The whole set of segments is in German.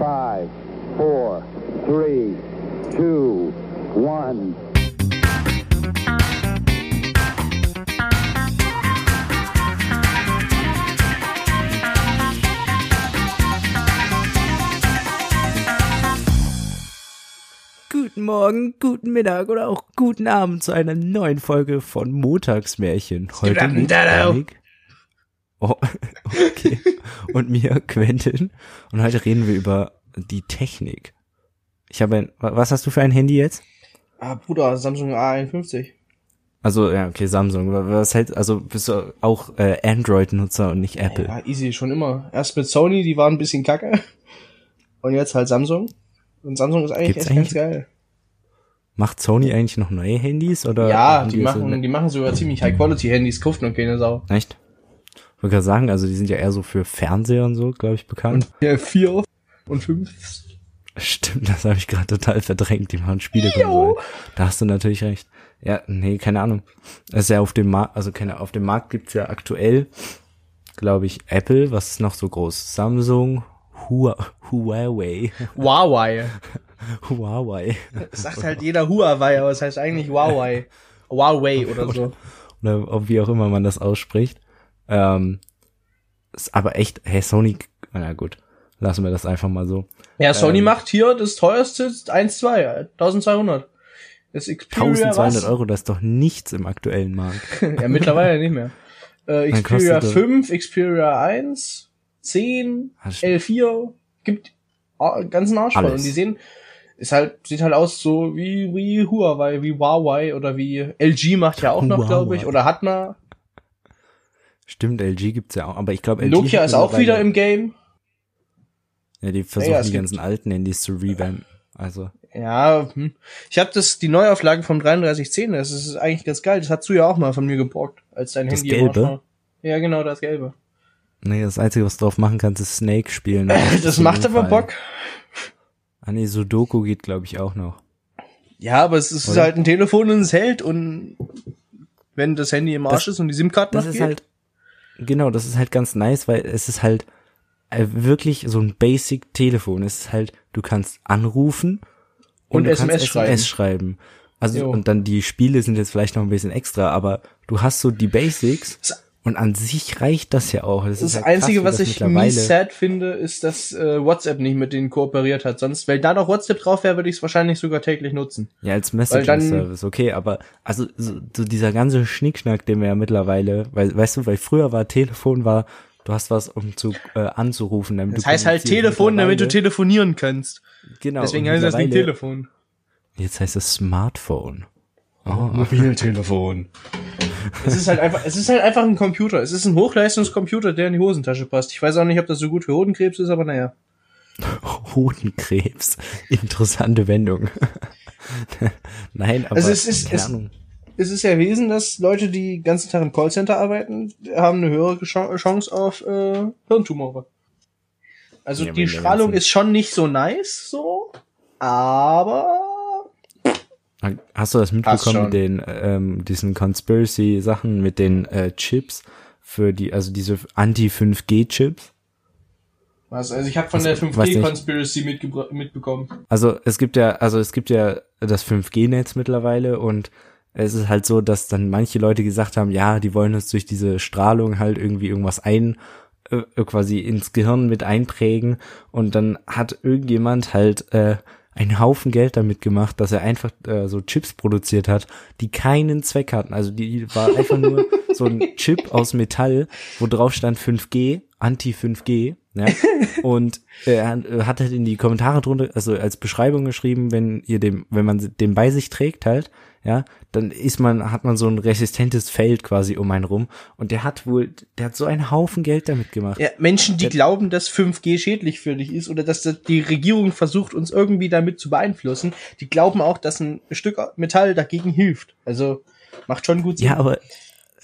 Five, four, three, two, one. Guten Morgen, guten Mittag oder auch guten Abend zu einer neuen Folge von Montagsmärchen. Heute mit Yannick. Oh, okay. Und mir, Quentin. Und heute reden wir über die Technik. Ich habe ein, wa- was hast du für ein Handy jetzt? Ah, Bruder, Samsung A51. Also, ja, okay, Samsung. Wa- Was hält, also bist du auch äh, Android-Nutzer und nicht Apple? Ja, easy, schon immer. Erst mit Sony, die waren ein bisschen kacke. Und jetzt halt Samsung. Und Samsung ist eigentlich Gibt's echt ganz eigentlich- geil. Macht Sony eigentlich noch neue Handys oder? Ja, die machen, die machen sogar ziemlich High-Quality-Handys, kauft noch keine Sau. Echt? Ich wollte gerade sagen, also die sind ja eher so für Fernseher und so, glaube ich, bekannt. Ja, vier und fünf. Stimmt, das habe ich gerade total verdrängt. Die machen Spielekonsolen. Da hast du natürlich recht. Ja, nee, keine Ahnung. Das ist ja auf dem Markt, also keine, auf dem Markt gibt's ja aktuell, glaube ich, Apple, was ist noch so groß? Samsung, Hua, Huawei, Huawei. Huawei Das sagt halt jeder Huawei, aber es heißt eigentlich Huawei. Huawei oder so. oder wie auch immer man das ausspricht. Ähm, ist aber echt, hey Sony, na gut, lassen wir das einfach mal so. Ja, Sony Ähm. macht hier das teuerste 1,2, 1200. Das Xperia 1200 was? Euro, das ist doch nichts im aktuellen Markt. Ja, mittlerweile nicht mehr. Äh, Xperia kostet er- 5, Xperia 1, 10, Ah, stimmt. L4, gibt ganzen Arsch voll. Und die sehen, ist halt, sieht halt aus so wie, wie Huawei, wie Huawei oder wie LG macht ja auch noch, glaube ich, oder hat mal. Stimmt, LG gibt's ja auch, aber ich glaube LG Nokia ist auch wieder im Game. Ja, die versuchen Ja, es die ganzen alten Handys zu revampen. Also, Ja, hm. ich habe das, die Neuauflage vom 3310, das ist eigentlich ganz geil. Das hast du ja auch mal von mir geborgt, als dein Das Handy Gelbe? war. Ja, genau, das Gelbe. nee, das Einzige, was du drauf machen kannst, ist Snake spielen. Das macht aber Bock. Ah nee, Sudoku geht, glaube ich, auch noch. Ja, aber es ist Oder? halt ein Telefon und es hält und wenn das Handy im Arsch Das- ist und die SIM-Karte Das ist geht, halt, genau, das ist halt ganz nice, weil es ist halt äh, wirklich so ein Basic-Telefon. Es ist halt, du kannst anrufen Und du SMS kannst schreiben. SMS schreiben. Also, Jo. und dann die Spiele sind jetzt vielleicht noch ein bisschen extra, aber du hast so die Basics und an sich reicht das ja auch. Das, das ist halt Einzige, krass, was ich mies sad finde, ist, dass äh, WhatsApp nicht mit denen kooperiert hat. Sonst, wenn da noch WhatsApp drauf wäre, würde ich es wahrscheinlich sogar täglich nutzen. Ja, als Weil Messaging-Service, okay, aber also so, so dieser ganze Schnickschnack, den wir ja mittlerweile, weil, weißt du, weil früher war Telefon war, du hast was, um zu äh, anzurufen. Damit Das du heißt halt. Telefon, damit du telefonieren kannst. Genau. Deswegen heißt das nicht Telefon. Jetzt heißt es Smartphone. Oh. Mobiltelefon. Es ist halt einfach, es ist halt einfach ein Computer. Es ist ein Hochleistungscomputer, der in die Hosentasche passt. Ich weiß auch nicht, ob das so gut für Hodenkrebs ist, aber naja. Hodenkrebs. Interessante Wendung. Nein, aber Also es ist- es-. Es ist erwiesen, dass Leute, die den ganzen Tag im Callcenter arbeiten, haben eine höhere Ch- Chance auf äh, Hirntumore. Also Ja, die Strahlung ist schon nicht so nice, so, aber Hast du das mitbekommen mit den ähm, diesen Conspiracy-Sachen mit den äh, Chips für die, also diese Anti-5G-Chips? was, also ich habe von Was- der weiß nicht. 5G-Conspiracy mitgebra- mitbekommen. Also es gibt ja, also es gibt ja das 5G-Netz mittlerweile und es ist halt so, dass dann manche Leute gesagt haben, ja, die wollen uns durch diese Strahlung halt irgendwie irgendwas ein, äh, quasi ins Gehirn mit einprägen und dann hat irgendjemand halt äh, einen Haufen Geld damit gemacht, dass er einfach äh, so Chips produziert hat, die keinen Zweck hatten. Also die war einfach nur so ein Chip aus Metall, wo drauf stand 5G, Anti-5G, ja. Und er hat hat halt in die Kommentare drunter, also als Beschreibung geschrieben, wenn ihr dem, wenn man den bei sich trägt halt, ja, dann ist man, hat man so ein resistentes Feld quasi um einen rum. Und der hat wohl, der hat so einen Haufen Geld damit gemacht. Ja, Menschen, die Ja. glauben, dass 5G schädlich für dich ist oder dass das die Regierung versucht, uns irgendwie damit zu beeinflussen, die glauben auch, dass ein Stück Metall dagegen hilft. Also macht schon gut Sinn. Ja, aber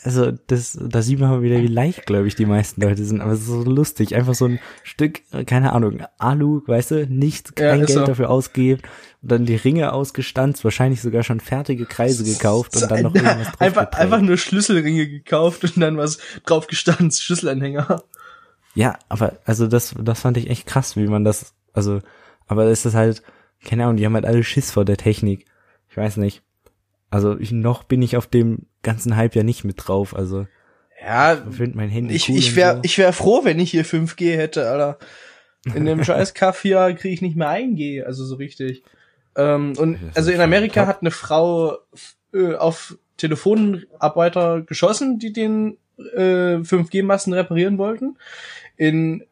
also das, da sieht man mal wieder, wie leichtgläubig die meisten Leute sind. Aber es ist so lustig, einfach so ein Stück, äh, keine Ahnung, Alu, weißt du, nichts, Ja, kein ist Geld so. dafür ausgeben und dann die Ringe ausgestanzt, wahrscheinlich sogar schon fertige Kreise gekauft und dann noch irgendwas drauf einfach, einfach nur Schlüsselringe gekauft und dann was drauf gestanden, Schlüsselanhänger. Ja, aber also das, das fand ich echt krass, wie man das also, aber das ist halt, keine Ahnung, die haben halt alle Schiss vor der Technik. Ich weiß nicht. Also ich, noch bin ich auf dem ganzen Hype ja nicht mit drauf, also Ja, ich finde mein Handy ich, cool ich wäre so. ich wär froh, wenn ich hier 5G hätte, Alter. In dem scheiß Kaff hier kriege ich nicht mehr 1G, also so richtig. Ähm, und also in Amerika top. hat eine Frau äh, auf Telefonarbeiter geschossen, die den äh, 5G-Masten reparieren wollten. In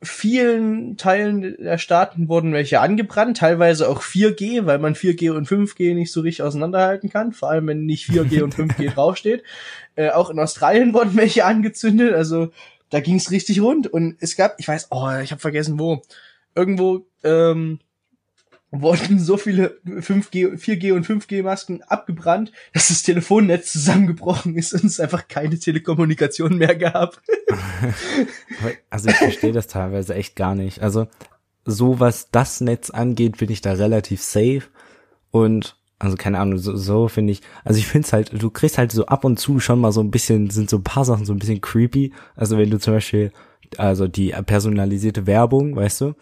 vielen Teilen der Staaten wurden welche angebrannt, teilweise auch 4G, weil man 4G und 5G nicht so richtig auseinanderhalten kann, vor allem wenn nicht 4G und 5G draufsteht. Äh, auch in Australien wurden welche angezündet, also da ging's richtig rund und es gab, ich weiß, oh, ich habe vergessen wo, irgendwo ähm, wurden so viele 5G, 4G und 5G Masken abgebrannt, dass das Telefonnetz zusammengebrochen ist und es einfach keine Telekommunikation mehr gab. Also ich verstehe das teilweise echt gar nicht. Also so was das Netz angeht, bin ich da relativ safe und also keine Ahnung, so, so finde ich, also ich finde es halt, du kriegst halt so ab und zu schon mal so ein bisschen, sind so ein paar Sachen so ein bisschen creepy. Also wenn du zum Beispiel, also die personalisierte Werbung, weißt du,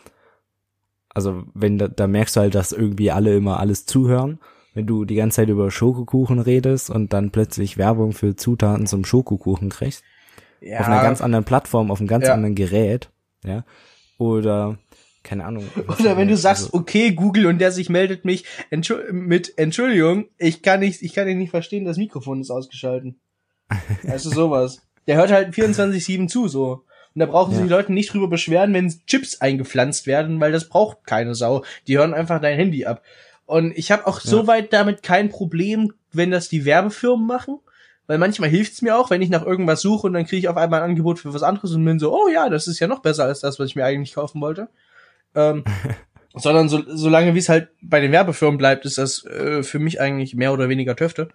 also wenn da, da merkst du halt, dass irgendwie alle immer alles zuhören. Wenn du die ganze Zeit über Schokokuchen redest und dann plötzlich Werbung für Zutaten zum Schokokuchen kriegst Ja, auf einer ganz anderen Plattform, auf einem ganz Ja. anderen Gerät, ja, oder keine Ahnung. Oder wenn du also- sagst, okay, Google, und der sich meldet mich Entschu mit Entschuldigung, ich kann nicht, ich kann dich nicht verstehen, das Mikrofon ist ausgeschalten. Also sowas. Der hört halt 24-7 zu, so. Und da brauchen sich Ja. die Leute nicht drüber beschweren, wenn Chips eingepflanzt werden, weil das braucht keine Sau. Die hören einfach dein Handy ab. Und ich habe auch Ja. soweit damit kein Problem, wenn das die Werbefirmen machen. Weil manchmal hilft's mir auch, wenn ich nach irgendwas suche und dann kriege ich auf einmal ein Angebot für was anderes und bin so, oh ja, das ist ja noch besser als das, was ich mir eigentlich kaufen wollte. Ähm, sondern so, solange wie es halt bei den Werbefirmen bleibt, ist das äh, für mich eigentlich mehr oder weniger Töfte.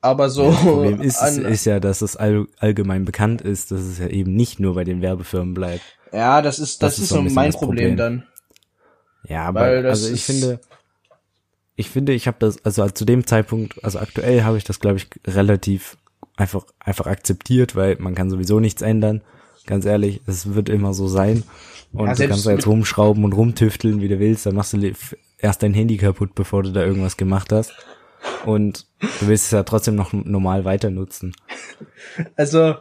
Aber so. Das Problem ist, an, ist ja, dass es all, allgemein bekannt ist, dass es ja eben nicht nur bei den Werbefirmen bleibt. ja, das ist, das, das ist ist so mein Problem, Problem. dann. Ja, aber also ich finde, ich finde, ich habe das, also zu dem Zeitpunkt, also aktuell habe ich das, glaube ich, relativ einfach einfach akzeptiert, weil man kann sowieso nichts ändern. Ganz ehrlich, es wird immer so sein. Und Ja, du kannst da jetzt rumschrauben und rumtüfteln, wie du willst, dann machst du erst dein Handy kaputt, bevor du da irgendwas gemacht hast. Und du willst es ja trotzdem noch normal weiter nutzen. Also,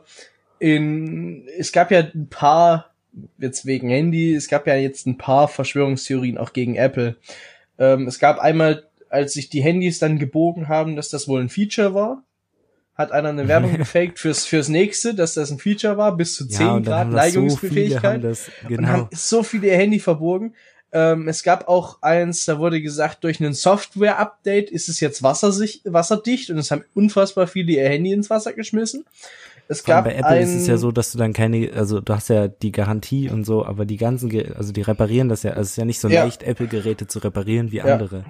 in, es gab ja ein paar, jetzt wegen Handy, es gab ja jetzt ein paar Verschwörungstheorien auch gegen Apple. Ähm, es gab einmal, als sich die Handys dann gebogen haben, dass das wohl ein Feature war, hat einer eine Werbung gefaked fürs, fürs nächste, dass das ein Feature war, bis zu 10 ja, und Grad das so viele, Neigungsbefähigkeit. haben das, und genau. haben so viele Handy verborgen. Ähm, es gab auch eins, da wurde gesagt, durch einen Software-Update ist es jetzt wassersich, wasserdicht und es haben unfassbar viele ihr Handy ins Wasser geschmissen. Es gab bei Apple ein, ist es ja so, dass du dann keine, also du hast ja die Garantie und so, aber die ganzen, Ge- also die reparieren das ja, also es ist ja nicht so Ja. leicht, Apple-Geräte zu reparieren wie Ja. andere.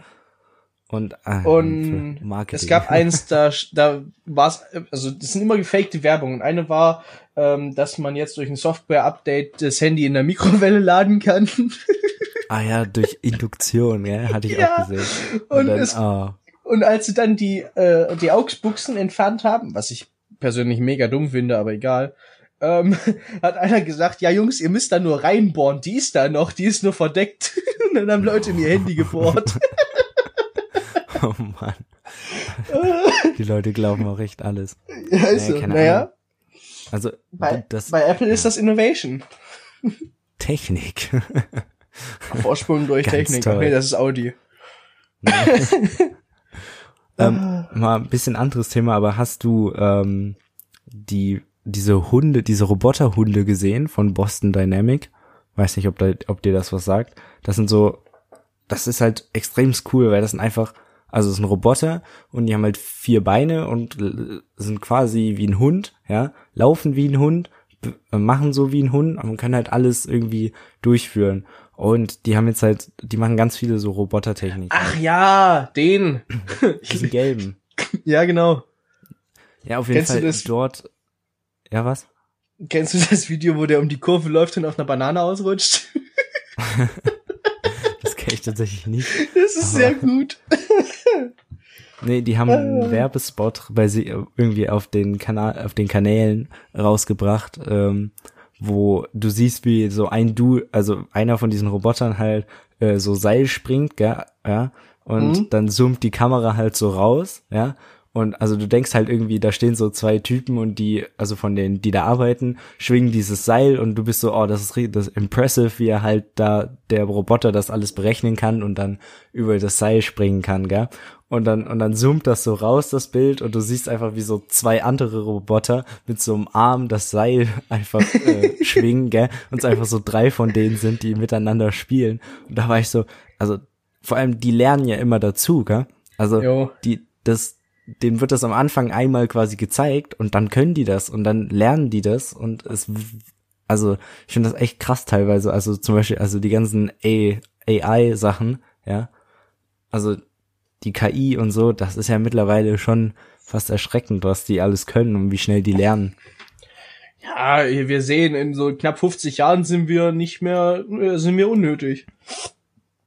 Und, ah, Und Marketing. es gab eins, da, da war es, also das sind immer gefakte Werbungen. Eine war, ähm, dass man jetzt durch ein Software-Update das Handy in der Mikrowelle laden kann. ah ja, durch Induktion, ja, hatte ich Ja. auch gesehen. Und Und, dann, es- ah, Und als sie dann die, äh, die Augsbuchsen entfernt haben, was ich persönlich mega dumm finde, aber egal, ähm, hat einer gesagt, ja Jungs, ihr müsst da nur reinbohren, die ist da noch, die ist nur verdeckt. Und dann haben Leute in ihr Handy gebohrt. oh Mann. die Leute glauben auch echt alles. ja, ist Nee, so. Naja, Ahnung. Also, bei, das bei Apple ist das Innovation. Technik. Vorsprung durch Technik. toll. Nee, das ist Audi. ähm, mal ein bisschen anderes Thema, aber hast du ähm, die diese Hunde, diese Roboterhunde gesehen von Boston Dynamic? Weiß nicht, ob, da, ob dir das was sagt. Das sind so, das ist halt extrem cool, weil das sind einfach, also es sind Roboter und die haben halt vier Beine und sind quasi wie ein Hund, ja, laufen wie ein Hund, machen so wie ein Hund und können halt alles irgendwie durchführen. Und die haben jetzt halt, die machen ganz viele so Robotertechniken. Ach ja, den. Diesen gelben. ja, genau. Ja, auf jeden Kennst du Fall das- dort. Ja, was? Kennst du das Video, wo der um die Kurve läuft und auf einer Banane ausrutscht? Das kenne ich tatsächlich nicht. Das ist sehr gut. Nee, die haben Ah. einen Werbespot bei sie irgendwie auf den Kanal, auf den Kanälen rausgebracht, ähm, wo du siehst, wie so ein Du, also einer von diesen Robotern halt äh, so Seil springt, gell, ja, und Mhm. dann zoomt die Kamera halt so raus, ja. Und also du denkst halt irgendwie, da stehen so zwei Typen und die, also von denen, die da arbeiten, schwingen dieses Seil und du bist so, oh, das ist, das ist impressive, wie er halt da, der Roboter das alles berechnen kann und dann über das Seil springen kann, gell? Und dann, und dann zoomt das so raus, das Bild, und du siehst einfach, wie so zwei andere Roboter mit so einem Arm das Seil einfach äh, schwingen, gell? Und es einfach so drei von denen sind, die miteinander spielen. Und da war ich so, also vor allem, die lernen ja immer dazu, gell? Also Jo. die, das, denen wird das am Anfang einmal quasi gezeigt und dann können die das und dann lernen die das und es, also ich finde das echt krass teilweise, also zum Beispiel, also die ganzen AI-Sachen, ja, also die KI und so, das ist ja mittlerweile schon fast erschreckend, was die alles können und wie schnell die lernen. Ja, wir sehen, in so knapp 50 Jahren sind wir nicht mehr, äh, sind wir unnötig.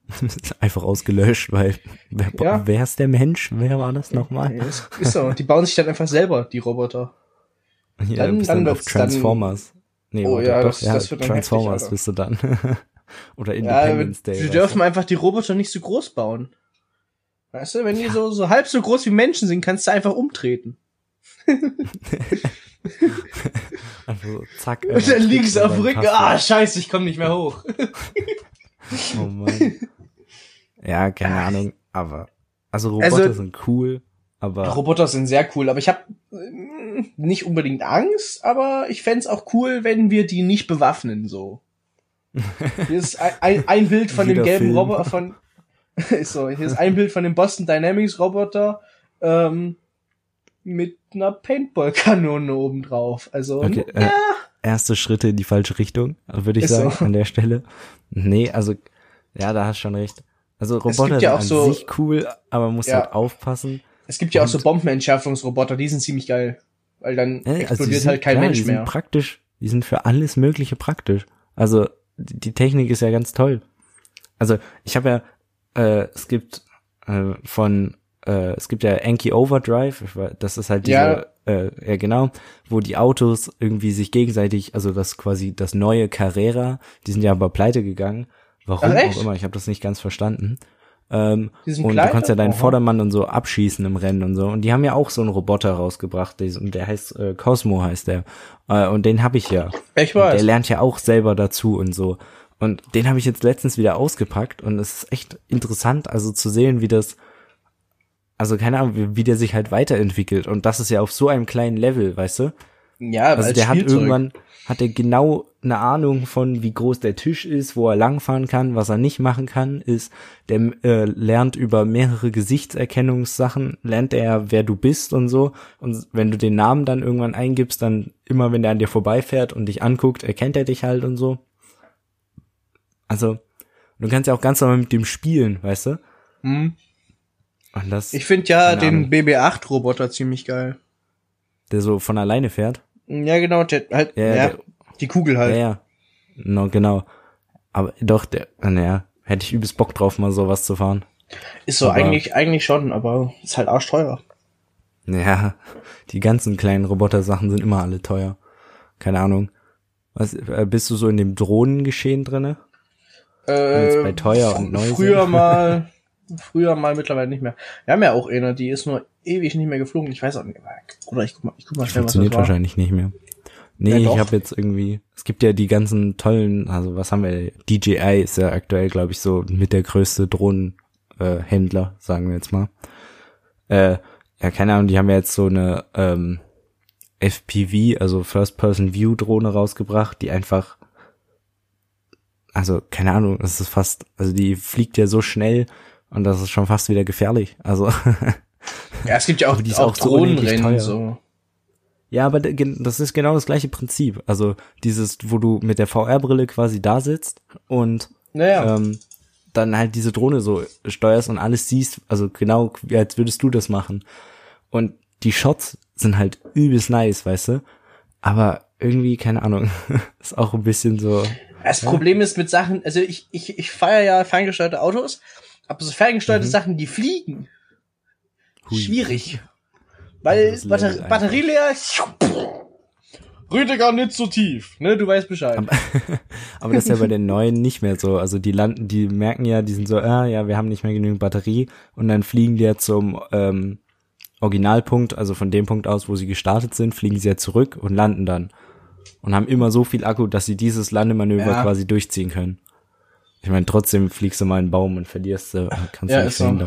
Einfach ausgelöscht, weil wer, Ja. wer ist der Mensch? Wer war das nochmal? Ja, ist, ist so. Die bauen sich dann einfach selber, die Roboter. Ja, Dann- bist dann dann, auf wird's dann- Transformers. Nee, Oh ja, doch, das- das wird dann Transformers heftig, bist du dann. Oder Ja, Independence Day. wir dürfen einfach die Roboter nicht so groß bauen. Weißt du, wenn die so, so halb so groß wie Menschen sind, kannst du einfach umtreten. Einfach so, zack. Und dann liegst du auf dem Rücken, ah, scheiße, ich komme nicht mehr hoch. Oh Mann. Ja, keine Ahnung, aber. Also Roboter Also- sind cool, aber. Roboter sind sehr cool, aber ich habe nicht unbedingt Angst, aber ich fänd's auch cool, wenn wir die nicht bewaffnen, so. Hier ist ein, ein, ein Bild von dem Wieder gelben Film. Roboter von, so, hier ist ein Bild von dem Boston Dynamics Roboter, ähm, mit einer Paintball-Kanone oben drauf. Also, Okay, äh, ja, erste Schritte in die falsche Richtung, würde ich Ist sagen, so. an der Stelle. Nee, also, ja, da hast schon recht. Also Roboter ja sind an so- sich cool, aber man muss Ja. halt aufpassen. es gibt ja auch so Bombenentschärfungsroboter, die sind ziemlich geil. Weil dann Äh, also die explodiert sind- halt kein klar, Mensch die sind mehr. praktisch, die sind für alles Mögliche praktisch. Also die, die Technik ist ja ganz toll. Also ich habe ja, äh, es gibt äh, von, äh, es gibt ja Anki Overdrive, das ist halt diese, Ja. äh, ja genau, wo die Autos irgendwie sich gegenseitig, also das quasi das neue Carrera, die sind ja aber pleite gegangen. Warum auch immer, ich habe das nicht ganz verstanden. Ähm, und pleite? du kannst ja deinen. Vordermann und so abschießen im Rennen und so. Und die haben ja auch so einen Roboter rausgebracht, der, und der heißt äh, Cosmo heißt der. Äh, und den habe ich ja. Ich Und weiß. der lernt ja auch selber dazu und so. Und den habe ich jetzt letztens wieder ausgepackt und es ist echt interessant, also zu sehen, wie das, also keine Ahnung, wie, wie der sich halt weiterentwickelt. Und das ist ja auf so einem kleinen Level, weißt du? ja, Also als der hat Spielzeug. irgendwann, hat er genau eine Ahnung von, wie groß der Tisch ist, wo er langfahren kann, was er nicht machen kann, ist, der äh, lernt über mehrere Gesichtserkennungssachen, lernt er, wer du bist und so. Und wenn du den Namen dann irgendwann eingibst, dann immer, wenn der an dir vorbeifährt und dich anguckt, erkennt er dich halt und so. Also, du kannst ja auch ganz normal mit dem spielen, weißt du? Hm. Und das, Ich finde ja den Ahnung. BB-8-Roboter ziemlich geil. der so von alleine fährt. Ja, genau, der, halt, Ja, ja, der- die Kugel halt. Ja, ja. No, genau. Aber doch, der, naja, hätte ich übelst Bock drauf, mal sowas zu fahren. Ist so Aber- eigentlich, eigentlich schon, aber ist halt arschteuer. Ja, die ganzen kleinen Roboter-Sachen sind immer alle teuer. Keine Ahnung. Was, äh, bist du so in dem Drohnengeschehen drinne? Äh, bei teuer und neu Früher sind. mal, früher mal, mittlerweile nicht mehr. Wir haben ja auch eine, die ist nur ewig nicht mehr geflogen. Ich weiß auch nicht. Oder ich guck mal, ich guck mal schnell, was das Funktioniert wahrscheinlich nicht mehr. Nee, Ja, ich habe jetzt irgendwie, es gibt ja die ganzen tollen, also was haben wir, DJI ist ja aktuell, glaube ich, so mit der größte Drohnenhändler, äh, sagen wir jetzt mal. Äh, ja, keine Ahnung, die haben ja jetzt so eine ähm, FPV, also First-Person-View-Drohne rausgebracht, die einfach, also keine Ahnung, das ist fast, also die fliegt ja so schnell und das ist schon fast wieder gefährlich. Also Ja, es gibt ja auch, Aber die auch auch so Drohnenrennen, teuer. so. Ja, aber das ist genau das gleiche Prinzip. Also dieses, wo du mit der VR-Brille quasi da sitzt und Naja, ähm, dann halt diese Drohne so steuerst und alles siehst, also genau wie als würdest du das machen. Und die Shots sind halt übelst nice, weißt du? Aber irgendwie, keine Ahnung, ist auch ein bisschen so. Das Problem ist mit Sachen, also ich, ich, ich feiere ja ferngesteuerte Autos, aber so ferngesteuerte Mhm. Sachen, die fliegen, Hui. schwierig. Weil Level Batter. Batterie leer, Rüdiger nicht so tief, ne? Du weißt Bescheid. Aber, aber das ist ja bei den neuen nicht mehr so. Also die landen, die merken ja, die sind so, ah, ja, wir haben nicht mehr genügend Batterie und dann fliegen die ja zum ähm, Originalpunkt, also von dem Punkt aus, wo sie gestartet sind, fliegen sie ja zurück und landen dann. Und haben immer so viel Akku, dass sie dieses Landemanöver Ja. quasi durchziehen können. Ich meine, trotzdem fliegst du mal in einen Baum und verlierst und kannst Ja, du nicht ist so.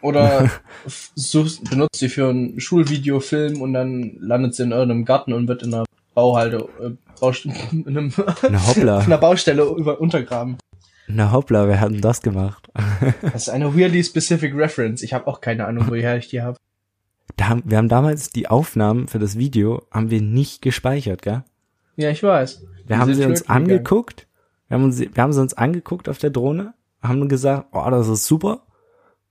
Oder suchst, benutzt sie für einen Schulvideofilm und dann landet sie in irgendeinem Garten und wird in einer Bauhalde, äh, Baust in, einem, Na hoppla, auf einer Baustelle über untergraben. na hoppla, wer hat denn das gemacht? Das ist eine weirdly specific reference. Ich habe auch keine Ahnung, woher ich die habe. Da wir haben damals die Aufnahmen für das Video, haben wir nicht gespeichert, gell? Ja, ich weiß. Wir Die haben sie uns angeguckt, wir haben, uns, wir haben sie uns angeguckt auf der Drohne, haben gesagt, oh, das ist super,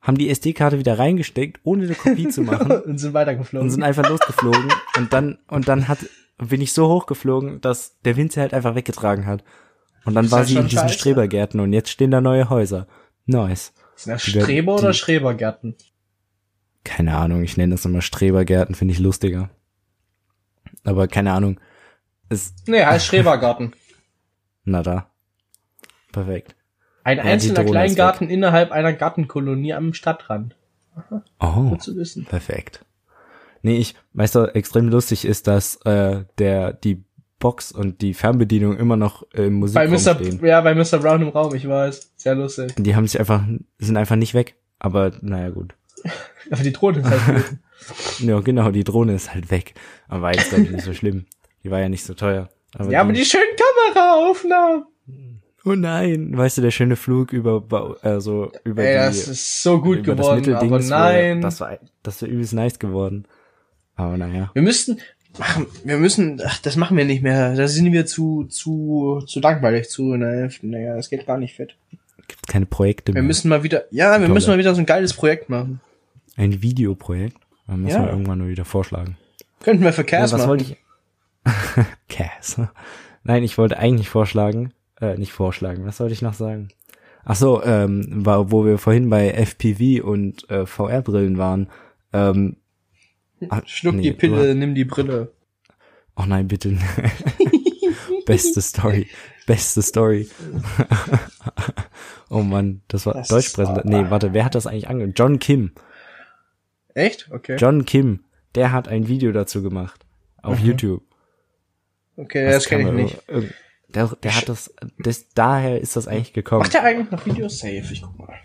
haben die SD-Karte wieder reingesteckt, ohne eine Kopie zu machen und sind weitergeflogen. und sind einfach losgeflogen und dann, und dann hat, bin ich so hochgeflogen, dass der Wind sie halt einfach weggetragen hat. Und dann war sie in diesen scheiße. Strebergärten und jetzt stehen da neue Häuser. Nice. Sind das Streber oder Schrebergärten? Keine Ahnung, ich nenne das immer Strebergärten, finde ich lustiger. Aber keine Ahnung. Ist, Nee, heißt Schrebergarten. na da. Perfekt. Ein Ja, einzelner Kleingarten innerhalb einer Gartenkolonie am Stadtrand. Oh. Gut zu wissen. Perfekt. Nee, ich, weißt du, extrem lustig ist, dass äh, der die Box und die Fernbedienung immer noch im Bei Musikraum Mr. stehen. Ja, bei Mr. Brown im Raum, ich weiß. Sehr lustig. Die haben sich einfach, sind einfach nicht weg. Aber naja, gut. Aber die Drohne ist halt gut. Ja, genau, die Drohne ist halt weg. Aber war jetzt, glaub ich, nicht so schlimm. Die war ja nicht so teuer. Aber Ja, aber die schönen Kameraaufnahmen. Oh nein, weißt du, der schöne Flug über, also über Ey, die, das ist so gut über geworden, das aber Mitteldings, wo- nein. Das war, das war übelst nice geworden. Aber naja, Wir müssten, machen, wir müssen, ach, das machen wir nicht mehr. Da sind wir zu, zu, zu langweilig zu. Ne, naja, das geht gar nicht fit. gibt's keine Projekte Wir mehr. müssen mal wieder, ja, wir Tolle. müssen mal wieder so ein geiles Projekt machen. Ein Videoprojekt. Dann müssen Ja. wir irgendwann mal wieder vorschlagen. Könnten wir für Cass ja, was machen. wollte ich? Cass. Nein, ich wollte eigentlich vorschlagen, äh, nicht vorschlagen, was sollte ich noch sagen? Ach so, ähm, wo wir vorhin bei FPV und äh, VR-Brillen waren. Ähm, ah, Schluck nee, die Pille, nimm die Brille. Oh nein, bitte. Beste Story. Beste Story. oh Mann, das war Das Deutschpräsident. Nee, warte, wer hat das eigentlich ange... John Kim. Echt? Okay. John Kim, der hat ein Video dazu gemacht. Auf YouTube. Okay, das, kenne ich nicht. irg- Der, der hat das, das, daher ist das eigentlich gekommen. Macht der eigentlich noch Videos? Safe, ich guck mal.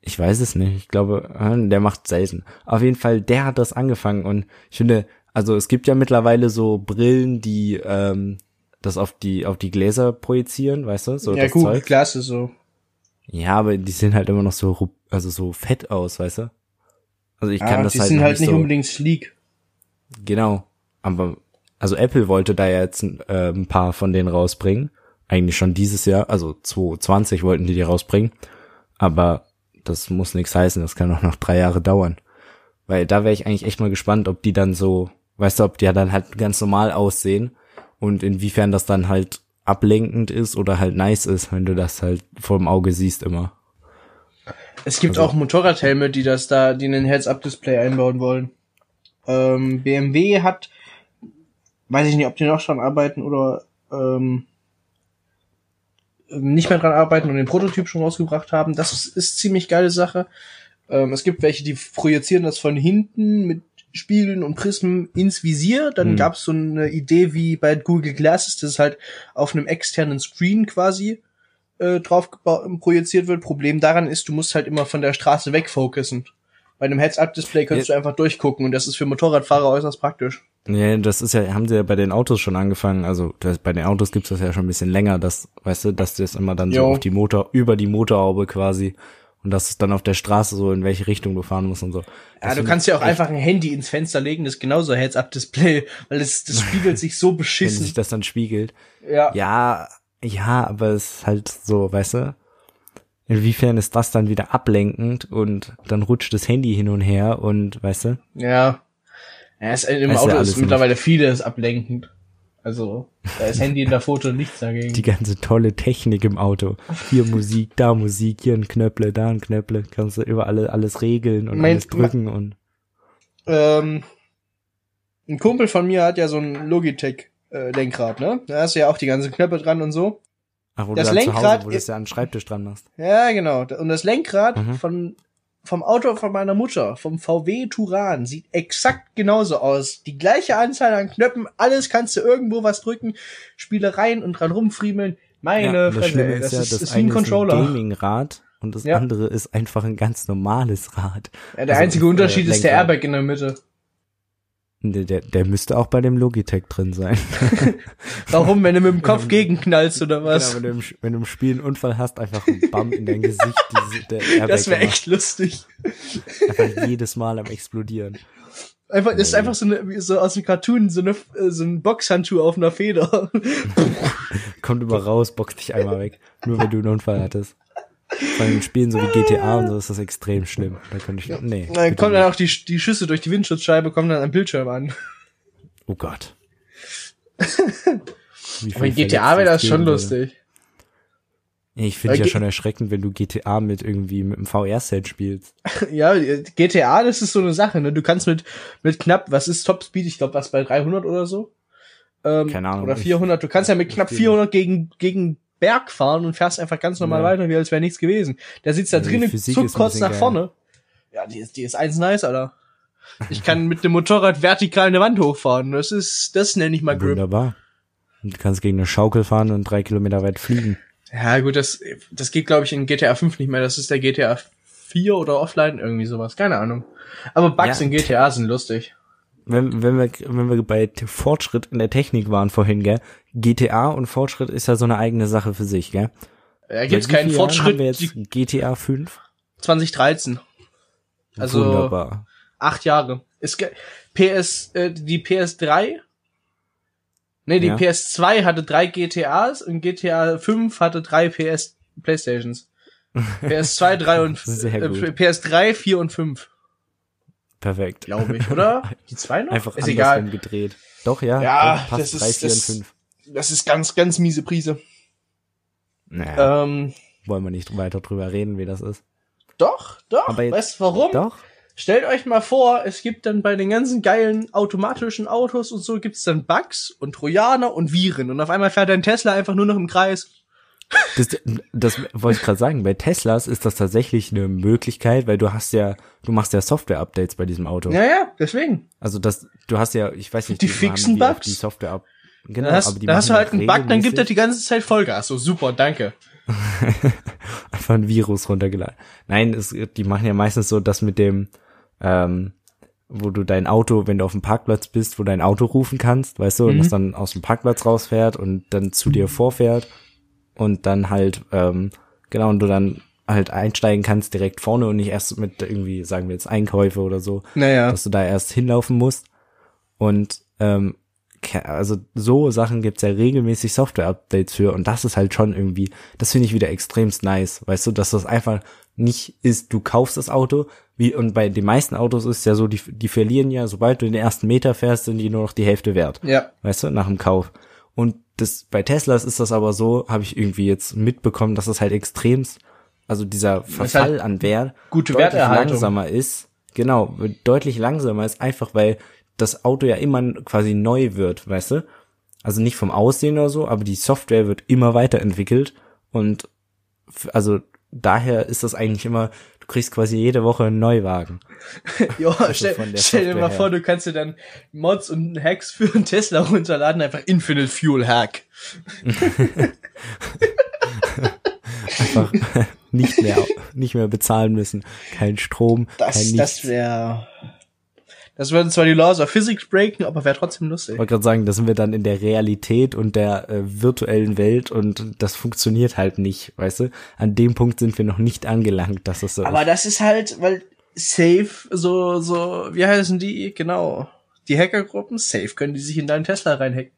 Ich weiß es nicht. Ich glaube, äh, der macht selten. Auf jeden Fall, der hat das angefangen und ich finde, also es gibt ja mittlerweile so Brillen, die ähm, das auf die auf die Gläser projizieren, weißt du, so ja, das gut, Zeug. klasse so. Ja, aber die sehen halt immer noch so also so fett aus, weißt du? Also ich Ja, kann das die halt sind noch halt nicht so, unbedingt sleek. genau. Aber also Apple wollte da ja jetzt äh, ein paar von denen rausbringen, eigentlich schon dieses Jahr, also 2020 wollten die die rausbringen, aber das muss nichts heißen, das kann auch noch drei Jahre dauern. Weil da wäre ich eigentlich echt mal gespannt, ob die dann so, weißt du, ob die ja dann halt ganz normal aussehen und inwiefern das dann halt ablenkend ist oder halt nice ist, wenn du das halt vor dem Auge siehst immer. Es gibt Also- auch Motorradhelme, die das da, die einen Heads-Up-Display einbauen wollen. Ähm, BMW hat, weiß ich nicht, ob die noch dran arbeiten oder ähm, nicht mehr dran arbeiten und den Prototyp schon rausgebracht haben. Das ist, ist ziemlich geile Sache. Ähm, es gibt welche, die projizieren das von hinten mit Spiegeln und Prismen ins Visier. Dann Hm. gab es so eine Idee wie bei Google Glasses, das ist halt auf einem externen Screen quasi äh, drauf projiziert wird. Problem daran ist, du musst halt immer von der Straße wegfokussen. Bei einem Heads-Up-Display kannst Ja. du einfach durchgucken und das ist für Motorradfahrer äußerst praktisch. Ja, das ist ja, haben sie ja bei den Autos schon angefangen. Also das, bei den Autos gibt's das ja schon ein bisschen länger, dass, weißt du, dass das immer dann so Jo. auf die Motor, über die Motorhaube quasi und dass es dann auf der Straße so in welche Richtung du fahren musst und so. Ja, Das du find kannst ja auch einfach ein Handy ins Fenster legen, das ist genauso Heads-Up-Display, weil es, das spiegelt sich so wenn beschissen. sich das dann spiegelt. Ja. Ja, ja, aber es ist halt so, weißt du? Inwiefern ist das dann wieder ablenkend und dann rutscht das Handy hin und her und, weißt du? Ja. Ja es, Im ja Auto alles ist nicht. mittlerweile vieles ablenkend. Also, da ist Handy in der Foto nichts dagegen. Die ganze tolle Technik im Auto. Hier Musik, da Musik, hier ein Knöpple, da ein Knöpple. Kannst du überall alles regeln und Mein- alles drücken und Ähm, ein Kumpel von mir hat ja so ein Logitech äh, Lenkrad, ne? Da hast du ja auch die ganzen Knöpfe dran und so. Ach, wo Das du dann zu Lenkrad Hause, wo du ist- das ja an den Schreibtisch dran machst. Ja, genau. Und das Lenkrad Mhm. von vom Auto von meiner Mutter, vom VW Turan, sieht exakt genauso aus. Die gleiche Anzahl an Knöpfen, alles kannst du irgendwo was drücken, Spielereien und dran rumfriemeln. Meine ja, und das Fresse, ey, ist das ja, ist, das ist ein eine ist ein Controller. Gaming-Rad und das Ja. andere ist einfach ein ganz normales Rad. Ja, der Also, einzige äh, Unterschied ist der. Airbag in der Mitte. Der, der, der müsste auch bei dem Logitech drin sein. Warum, wenn du mit dem Kopf gegenknallst oder was? Genau, wenn, du im, wenn du im Spiel einen Unfall hast, einfach ein Bam in dein Gesicht. Diese, der Airbag das wäre echt lustig. Einfach jedes Mal am explodieren. Einfach, das ist einfach so, eine, so aus dem Cartoon, so, eine, so ein Boxhandschuh auf einer Feder. Kommt immer raus, boxt dich einmal weg. Nur wenn du einen Unfall hattest. Vor allem in Spielen so wie GTA und so ist das extrem schlimm. Da könnte ich, nee. Dann kommen dann auch die, die Schüsse durch die Windschutzscheibe, kommen dann am Bildschirm an. Oh Gott. Wie Aber in GTA wäre das schon lustig. Ich finde Äh, ja G- schon erschreckend, wenn du GTA mit irgendwie mit einem VR-Set spielst. Ja, GTA, das ist so eine Sache, ne? Du kannst mit, mit knapp, was ist Topspeed? Ich glaube, was bei 300 oder so? Ähm, Keine Ahnung, Oder ich- 400. Du kannst ja mit knapp ich- 400 gegen, gegen Berg fahren und fährst einfach ganz normal Ja. weiter, wie als wäre nichts gewesen. Der sitzt da drinnen, zuckt kurz nach geil. vorne. Ja, die ist, die ist eins nice, Alter. Ich kann mit dem Motorrad vertikal eine Wand hochfahren. Das ist, das nenne ich mal Grip. Wunderbar. Und du kannst gegen eine Schaukel fahren und drei Kilometer weit fliegen. Ja, gut, das, das geht, glaube ich, in GTA 5 nicht mehr. Das ist der GTA 4 oder offline, irgendwie sowas. Keine Ahnung. Aber Bugs Ja. in GTA sind lustig. Wenn, wenn wir, wenn wir bei Fortschritt in der Technik waren vorhin, gell? GTA und Fortschritt ist ja so eine eigene Sache für sich, gell? Da gibt's keinen Fortschritt. Haben wir jetzt GTA 5? 2013. Also Wunderbar. acht Jahre. Ge- PS, äh, die PS3. Nee, die Ja. PS2 hatte drei GTAs und GTA 5 hatte drei PS Playstations. PS2, 3 und äh, gut. PS3, 4 und 5, Perfekt. glaube ich, oder? Die zwei noch? Einfach ist egal. gedreht. Doch, ja. Ja, passt das ist- 3, 4 das- und 5. Das ist ganz, ganz miese Prise. Naja, Ähm, wollen wir nicht weiter drüber reden, wie das ist. doch, doch. Aber jetzt- weißt du warum? Doch? Stellt euch mal vor, es gibt dann bei den ganzen geilen automatischen Autos und so gibt's dann Bugs und Trojaner und Viren und auf einmal fährt dein Tesla einfach nur noch im Kreis. Das, das wollte ich gerade sagen. Bei Teslas ist das tatsächlich eine Möglichkeit, weil du hast ja, du machst ja Software-Updates bei diesem Auto. Ja, ja, deswegen. Also das, du hast ja, ich weiß nicht, Die fixen die auch Bugs? Die Software ab. Genau, Dann hast, aber die dann hast du halt einen Bug, dann gibt er die ganze Zeit Vollgas. So, super, danke. einfach ein Virus runtergeladen. Nein, es, die machen ja meistens so das mit dem, ähm, wo du dein Auto, wenn du auf dem Parkplatz bist, wo dein Auto rufen kannst, weißt du, und Mhm. das dann aus dem Parkplatz rausfährt und dann zu dir vorfährt und dann halt, ähm, genau, und du dann halt einsteigen kannst direkt vorne und nicht erst mit irgendwie, sagen wir jetzt Einkäufe oder so, Naja. dass du da erst hinlaufen musst. Und ähm, also so Sachen gibt's ja regelmäßig Software-Updates für und das ist halt schon irgendwie, das finde ich wieder extremst nice, weißt du, dass das einfach nicht ist, du kaufst das Auto, wie und bei den meisten Autos ist ja so, die, die verlieren ja, sobald du den ersten Meter fährst, sind die nur noch die Hälfte wert Ja. weißt du, nach dem Kauf. Und das bei Teslas ist das aber so, habe ich irgendwie jetzt mitbekommen, dass es halt extremst, also dieser Verfall halt an Wert gute deutlich Werterhaltung. langsamer ist. Genau, deutlich langsamer ist einfach, weil das Auto ja immer quasi neu wird, weißt du? Also nicht vom Aussehen oder so, aber die Software wird immer weiterentwickelt und also daher ist das eigentlich immer, du kriegst quasi jede Woche einen Neuwagen. Jo, Also stell, stell dir mal Software vor, her. du kannst dir dann Mods und Hacks für einen Tesla runterladen, einfach Infinite Fuel Hack. Einfach nicht mehr, nicht mehr bezahlen müssen. Kein Strom, kein Das, nichts. das wäre. Das würden zwar die Laws of Physics breaken, aber wäre trotzdem lustig. Ich wollte gerade sagen, da sind wir dann in der Realität und der äh, virtuellen Welt und das funktioniert halt nicht, weißt du? An dem Punkt sind wir noch nicht angelangt, dass das so Aber ist. das ist halt, weil Safe, so, so, wie heißen die? Genau. Die Hackergruppen, Safe, können die sich in deinen Tesla reinhacken.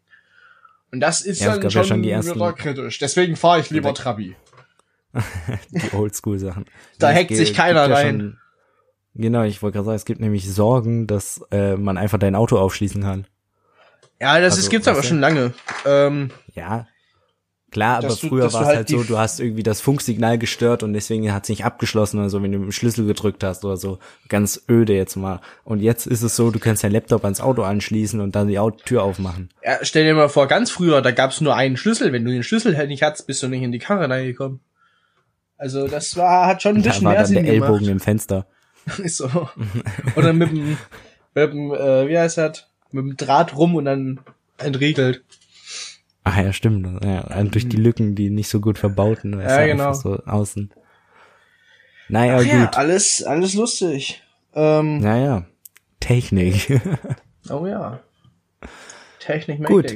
Und das ist Ja, dann gab ja schon, schon die ersten- kritisch. Deswegen fahre ich lieber Trabi. Die Oldschool-Sachen. Da hackt sich keiner rein. Genau, ich wollte gerade sagen, es gibt nämlich Sorgen, dass äh, man einfach dein Auto aufschließen kann. Ja, das Also, ist, gibt's aber du? schon lange. Ähm, Ja, Klar, aber du- früher war es halt halt so, du hast irgendwie das Funksignal gestört und deswegen hat es nicht abgeschlossen oder so, wenn du mit dem Schlüssel gedrückt hast oder so. Ganz öde jetzt mal. Und jetzt ist es so, du kannst dein Laptop ans Auto anschließen und dann die Tür aufmachen. Ja, stell dir mal vor, ganz früher, da gab's nur einen Schlüssel. Wenn du den Schlüssel halt nicht hattest, bist du nicht in die Karre reingekommen. Also das war, hat schon ein Da bisschen war mehr dann Sinn der Ellbogen gemacht. im Fenster. So. Oder mit dem, mit dem äh, wie heißt das? Mit dem Draht rum und dann entriegelt. Ah ja, stimmt. Ja, und durch die Lücken, die nicht so gut verbauten. Ja, du, genau. So außen. Naja, Ach ja, gut. alles, alles lustig. Ähm, Naja. Technik. Oh ja. Technik Gut.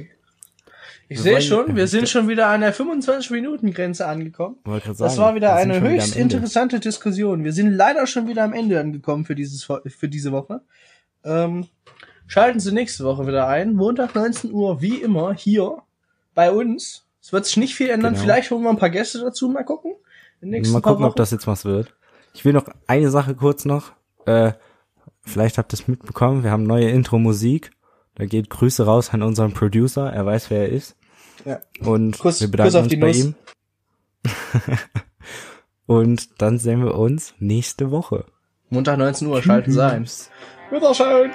Ich sehe schon, wir sind schon wieder an der 25-Minuten-Grenze angekommen. Wollte grad Das sagen, war wieder eine wieder höchst Ende. interessante Diskussion. Wir sind leider schon wieder am Ende angekommen für dieses für diese Woche. Ähm, schalten Sie nächste Woche wieder ein. Montag 19 Uhr, wie immer, hier bei uns. Es wird sich nicht viel ändern. Genau. Vielleicht holen wir ein paar Gäste dazu. Mal gucken. Nächsten Mal gucken, ob das jetzt was wird. Ich will noch eine Sache kurz noch. Äh, vielleicht habt ihr es mitbekommen. Wir haben neue Intro-Musik. Da geht Grüße raus an unseren Producer. Er weiß, wer er ist. Ja. Und Kuss- wir bedanken Kuss auf uns die bei Nuss. ihm. Und dann sehen wir uns nächste Woche. Montag 19 Uhr schalten Sie ein. Wiederschauen.